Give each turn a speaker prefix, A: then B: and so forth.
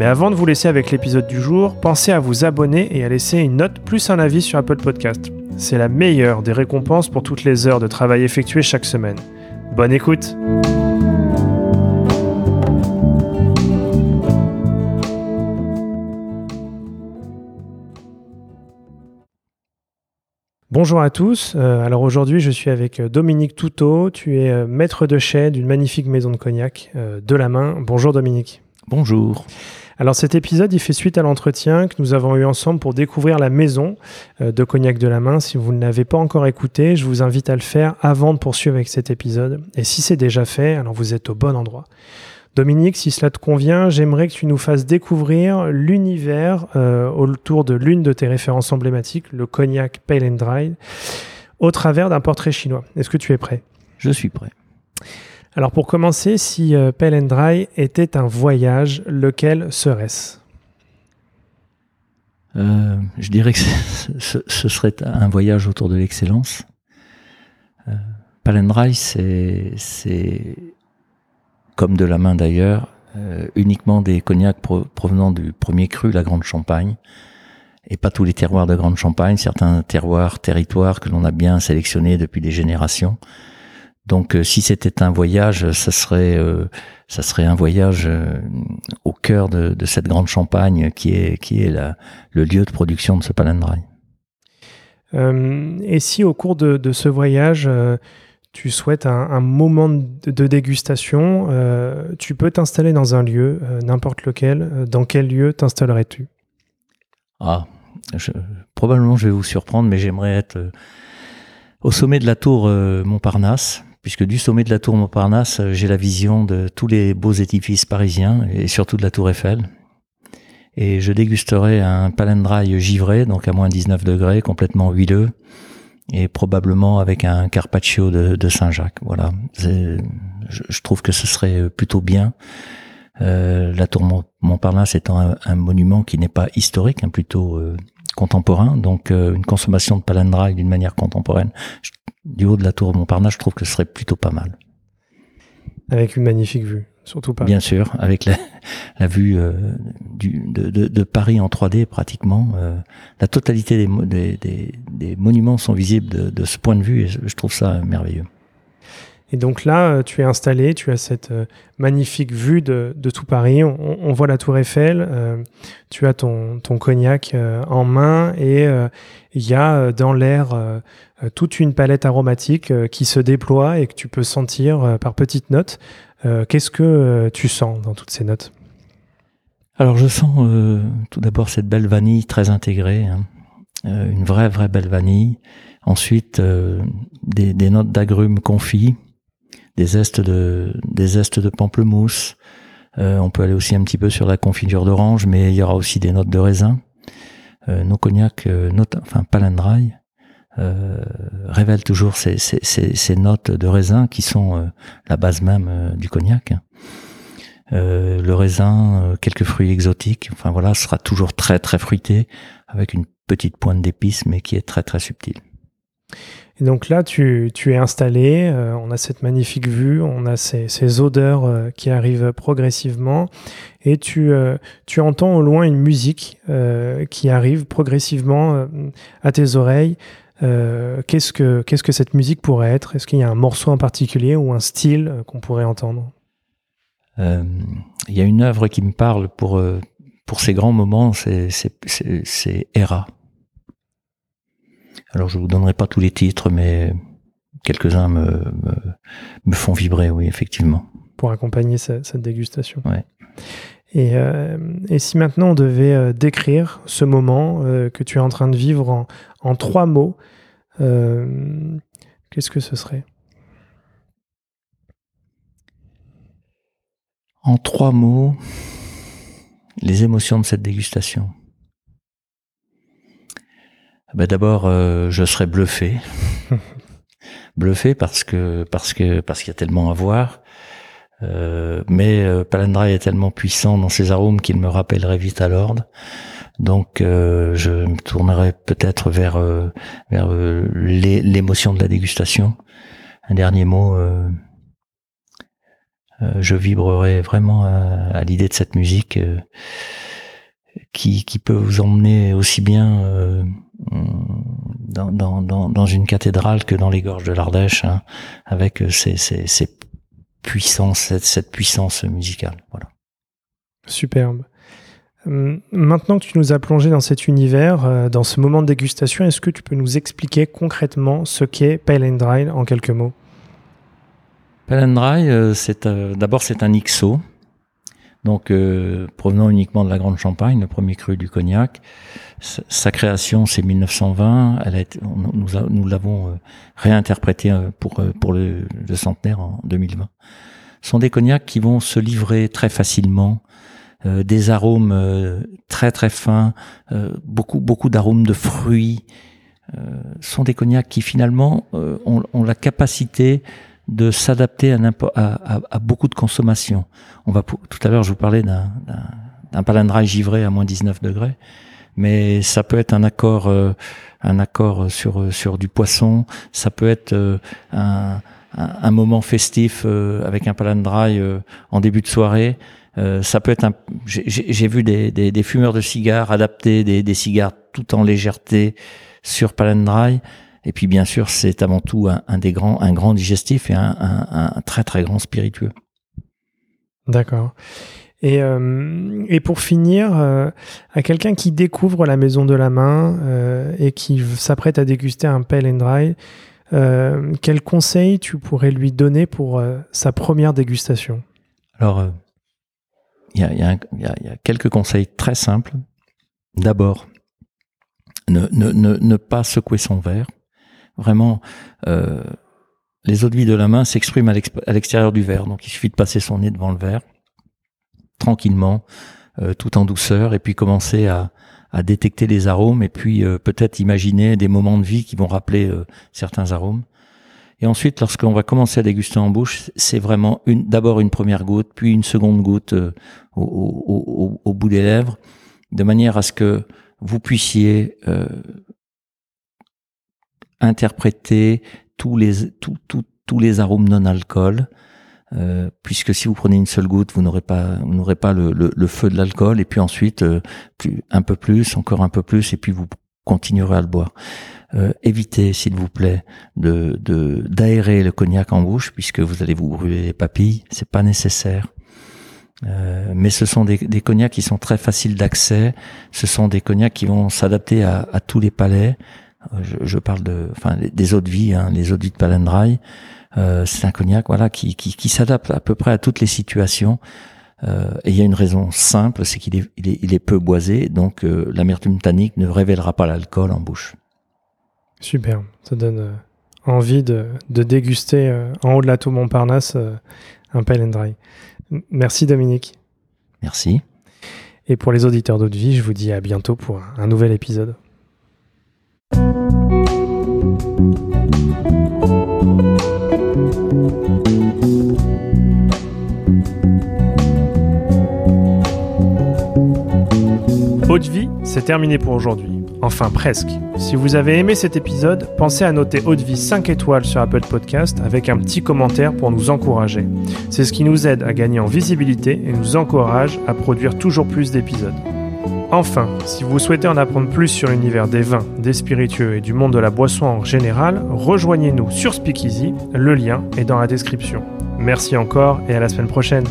A: Mais avant de vous laisser avec l'épisode du jour, pensez à vous abonner et à laisser une note plus un avis sur Apple Podcast. C'est la meilleure des récompenses pour toutes les heures de travail effectuées chaque semaine. Bonne écoute Bonjour à tous. Euh, alors aujourd'hui, je suis avec euh, Dominique Toutot. Tu es euh, maître de chai d'une magnifique maison de cognac de la main. Bonjour Dominique.
B: Bonjour.
A: Alors cet épisode, il fait suite à l'entretien que nous avons eu ensemble pour découvrir la maison euh, de Cognac de la Main. Si vous ne l'avez pas encore écouté, je vous invite à le faire avant de poursuivre avec cet épisode. Et si c'est déjà fait, alors vous êtes au bon endroit. Dominique, si cela te convient, j'aimerais que tu nous fasses découvrir l'univers euh, autour de l'une de tes références emblématiques, le cognac Pale and Dry, au travers d'un portrait chinois. Est-ce que tu es prêt?
B: Je suis prêt.
A: Alors pour commencer, si euh, and Dry était un voyage, lequel serait-ce?
B: Euh, Je dirais que ce, serait un voyage autour de l'excellence. Euh, and Dry, c'est comme de la main d'ailleurs, euh, uniquement des cognacs provenant du premier cru, la Grande Champagne, et pas tous les terroirs de Grande Champagne, certains terroirs, territoires que l'on a bien sélectionnés depuis des générations. Donc, euh, si c'était un voyage, ça serait, euh, ça serait un voyage euh, au cœur de, cette grande Champagne qui est, qui est la, le lieu de production de ce palindrome.
A: et si au cours de, ce voyage, tu souhaites un, moment de, dégustation, tu peux t'installer dans un lieu, n'importe lequel. Dans quel lieu t'installerais-tu?
B: Ah, probablement je vais vous surprendre, mais j'aimerais être au sommet de la tour Montparnasse puisque du sommet de la tour Montparnasse, euh, j'ai la vision de tous les beaux édifices parisiens et surtout de la tour Eiffel. Et je dégusterai un palendrail givré, donc à moins 19 degrés, complètement huileux, et probablement avec un carpaccio de, Saint-Jacques. Voilà, je, trouve que ce serait plutôt bien. Euh, la tour Montparnasse étant un, monument qui n'est pas historique, hein, plutôt euh, contemporain, donc une consommation de palendrail d'une manière contemporaine, du haut de la tour Montparnasse, je trouve que ce serait plutôt pas mal.
A: Avec une magnifique vue, surtout pas.
B: Bien sûr, avec la, vue euh, du, de, Paris en 3D pratiquement. Euh, la totalité des, des, monuments sont visibles de, ce point de vue et je trouve ça merveilleux.
A: Et donc là, euh, tu es installé, tu as cette magnifique vue de, tout Paris. On, voit la tour Eiffel, tu as ton, cognac en main et il y a dans l'air euh, toute une palette aromatique euh, qui se déploie et que tu peux sentir euh, par petites notes. Qu'est-ce que tu sens dans toutes ces notes?
B: Alors je sens tout d'abord cette belle vanille très intégrée, hein. une vraie vraie belle vanille. Ensuite des, notes d'agrumes confits, des zestes de des pamplemousse. on peut aller aussi un petit peu sur la confiture d'orange, mais il y aura aussi des notes de raisin. nos cognacs, notes, enfin palendrail, euh, révèle toujours ces, notes de raisin qui sont euh, la base même euh, du cognac. le raisin, quelques fruits exotiques, enfin voilà, sera toujours très très fruité avec une petite pointe d'épices mais qui est très très subtile.
A: Et donc là, tu, es installé, on a cette magnifique vue, on a ces, odeurs qui arrivent progressivement, et tu, tu entends au loin une musique qui arrive progressivement à tes oreilles. Euh, qu'est-ce que cette musique pourrait être? Est-ce qu'il y a un morceau en particulier ou un style euh, qu'on pourrait entendre?
B: Euh, Il y a une œuvre qui me parle pour ces grands moments, c'est c'est. Alors je vous donnerai pas tous les titres, mais quelques-uns me, me, font vibrer, oui, effectivement.
A: Pour accompagner cette, cette dégustation.
B: Ouais.
A: Et, euh, et, si maintenant on devait euh, décrire ce moment euh, que tu es en train de vivre en, en trois mots, qu'est-ce que ce serait?
B: En trois mots, les émotions de cette dégustation. Ben D'abord, je serais bluffé. bluffé parce que parce que parce qu'il y a tellement à voir. Euh, mais euh, Palandra est tellement puissant dans ses arômes qu'il me rappellerait vite à l'ordre. Donc euh, je me tournerai peut-être vers vers l'émotion de la dégustation. Un dernier mot. je vibrerai vraiment à, l'idée de cette musique qui, qui peut vous emmener aussi bien dans, dans, dans, une cathédrale que dans les gorges de l'Ardèche, hein, avec ces, ces, ces puissance, cette, puissance musicale. Voilà.
A: Superbe. Hum, maintenant que tu nous as plongé dans cet univers, euh, dans ce moment de dégustation, est-ce que tu peux nous expliquer concrètement ce qu'est Pale and Dry en quelques mots?
B: Pale and Dry, euh, c'est euh, d'abord c'est un XO, donc euh, provenant uniquement de la Grande Champagne, le premier cru du cognac. Sa création, c'est 1920. Elle a été, nous, l'avons euh, réinterprété euh, pour pour le, centenaire en 2020. Ce sont des cognacs qui vont se livrer très facilement, des arômes très très fins, beaucoup beaucoup d'arômes de fruits. Ce sont des cognacs qui finalement ont, ont la capacité de s'adapter à, beaucoup de consommation. On va tout à l'heure, je vous parlais d'un d'un givré à moins 19 degrés, mais ça peut être un accord euh, un accord sur sur du poisson, ça peut être euh, un, un, moment festif euh, avec un palandrai en début de soirée. ça peut être un. J'ai vu des, des, des, fumeurs de cigares adapter des, des cigares tout en légèreté sur palandrai. Et puis bien sûr, c'est avant tout un, des grands, un grand digestif et un, très très grand spiritueux.
A: D'accord. Et, euh, et, pour finir, euh, à quelqu'un qui découvre la maison de la main euh, et qui s'apprête à déguster un pale and dry, quel conseil tu pourrais lui donner pour sa première dégustation?
B: Alors, il y a, y, a, y, a, quelques conseils très simples. D'abord, ne, ne, ne, ne, pas secouer son verre. Vraiment, euh, les eaux de vie de la main s'expriment à l'extérieur du verre. Donc il suffit de passer son nez devant le verre, tranquillement, euh, tout en douceur, et puis commencer à, détecter les arômes, et puis euh, peut-être imaginer des moments de vie qui vont rappeler certains arômes. Et ensuite, lorsqu'on va commencer à déguster en bouche, c'est vraiment une, d'abord une première goutte, puis une seconde goutte au, au, bout des lèvres, de manière à ce que vous puissiez interpréter tous les, tous les arômes non-alcool. Euh, puisque si vous prenez une seule goutte, vous n'aurez pas, vous n'aurez pas le, le, feu de l'alcool, et puis ensuite euh, un peu plus, encore un peu plus, et puis vous continuerez à le boire. Euh, évitez, s'il vous plaît, de d'aérer le cognac en bouche, puisque vous allez vous brûler les papilles. C'est pas nécessaire. Euh, mais ce sont des, des, cognacs qui sont très faciles d'accès. Ce sont des cognacs qui vont s'adapter à, à tous les palais. Je, je, parle de, enfin, des eaux de vie, hein, les eaux de vie de Palendrai. Euh, c'est un cognac, voilà, qui, qui, qui s'adapte à peu près à toutes les situations. Euh, et il y a une raison simple, c'est qu'il est, il est, il est, peu boisé, donc euh, l'amertume tannique ne révélera pas l'alcool en bouche.
A: Super, ça donne euh, envie de, de déguster en haut de la tour Montparnasse un Pale Dry. Merci Dominique.
B: Merci.
A: Et pour les auditeurs d'eau de vie, je vous dis à bientôt pour un nouvel épisode. Haute vie, c'est terminé pour aujourd'hui. Enfin presque. Si vous avez aimé cet épisode, pensez à noter Haute Vie 5 étoiles sur Apple Podcast avec un petit commentaire pour nous encourager. C'est ce qui nous aide à gagner en visibilité et nous encourage à produire toujours plus d'épisodes. Enfin, si vous souhaitez en apprendre plus sur l'univers des vins, des spiritueux et du monde de la boisson en général, rejoignez-nous sur Speakeasy, le lien est dans la description. Merci encore et à la semaine prochaine.